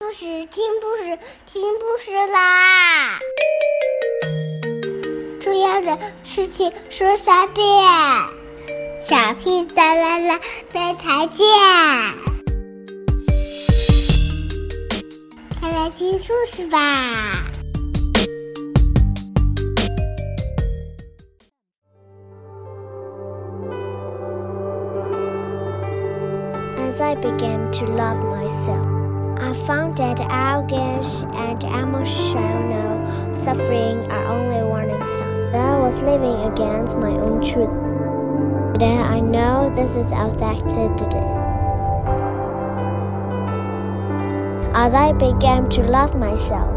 故事听故事听故事啦！重要的事情说三遍，小屁哒啦啦，明天见！快来听故事吧。As I began to love myself, I found that anguish and emotional suffering are only warning signs I was living against my own truth. Today I know this is authenticity. As I began to love myself,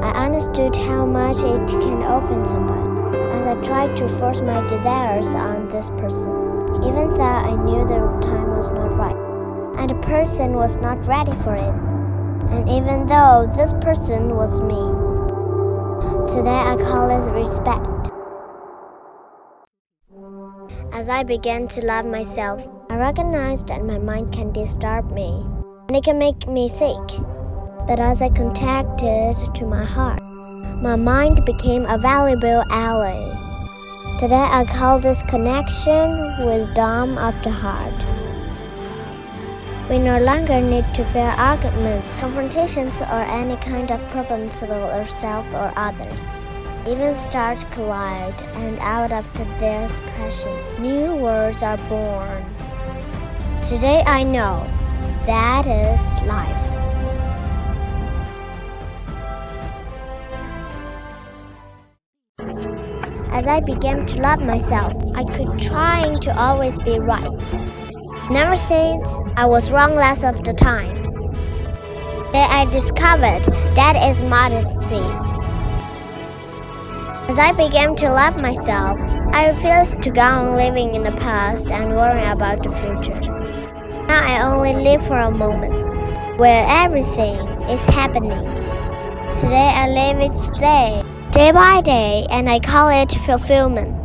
I understood how much it can open somebody. As I tried to force my desires on this person, even though I knew the time was not right and the person was not ready for it. And even though this person was me, today I call it respect. As I began to love myself, I recognized that my mind can disturb me and it can make me sick. But as I contacted to my heart, my mind became a valuable ally. Today I call this connection wisdom of the heart. We no longer need to fear arguments, confrontations, or any kind of problems with ourselves or others. Even stars collide, and out of their crashing, new worlds are born. Today I know that is life. As I began to love myself, I quit trying to always be right. Never since I was wrong less of the time. Then I discovered that is modesty. As I began to love myself, I refused to go on living in the past and worrying about the future. Now I only live for a moment where everything is happening. Today I live each day, day by day, and I call it fulfillment.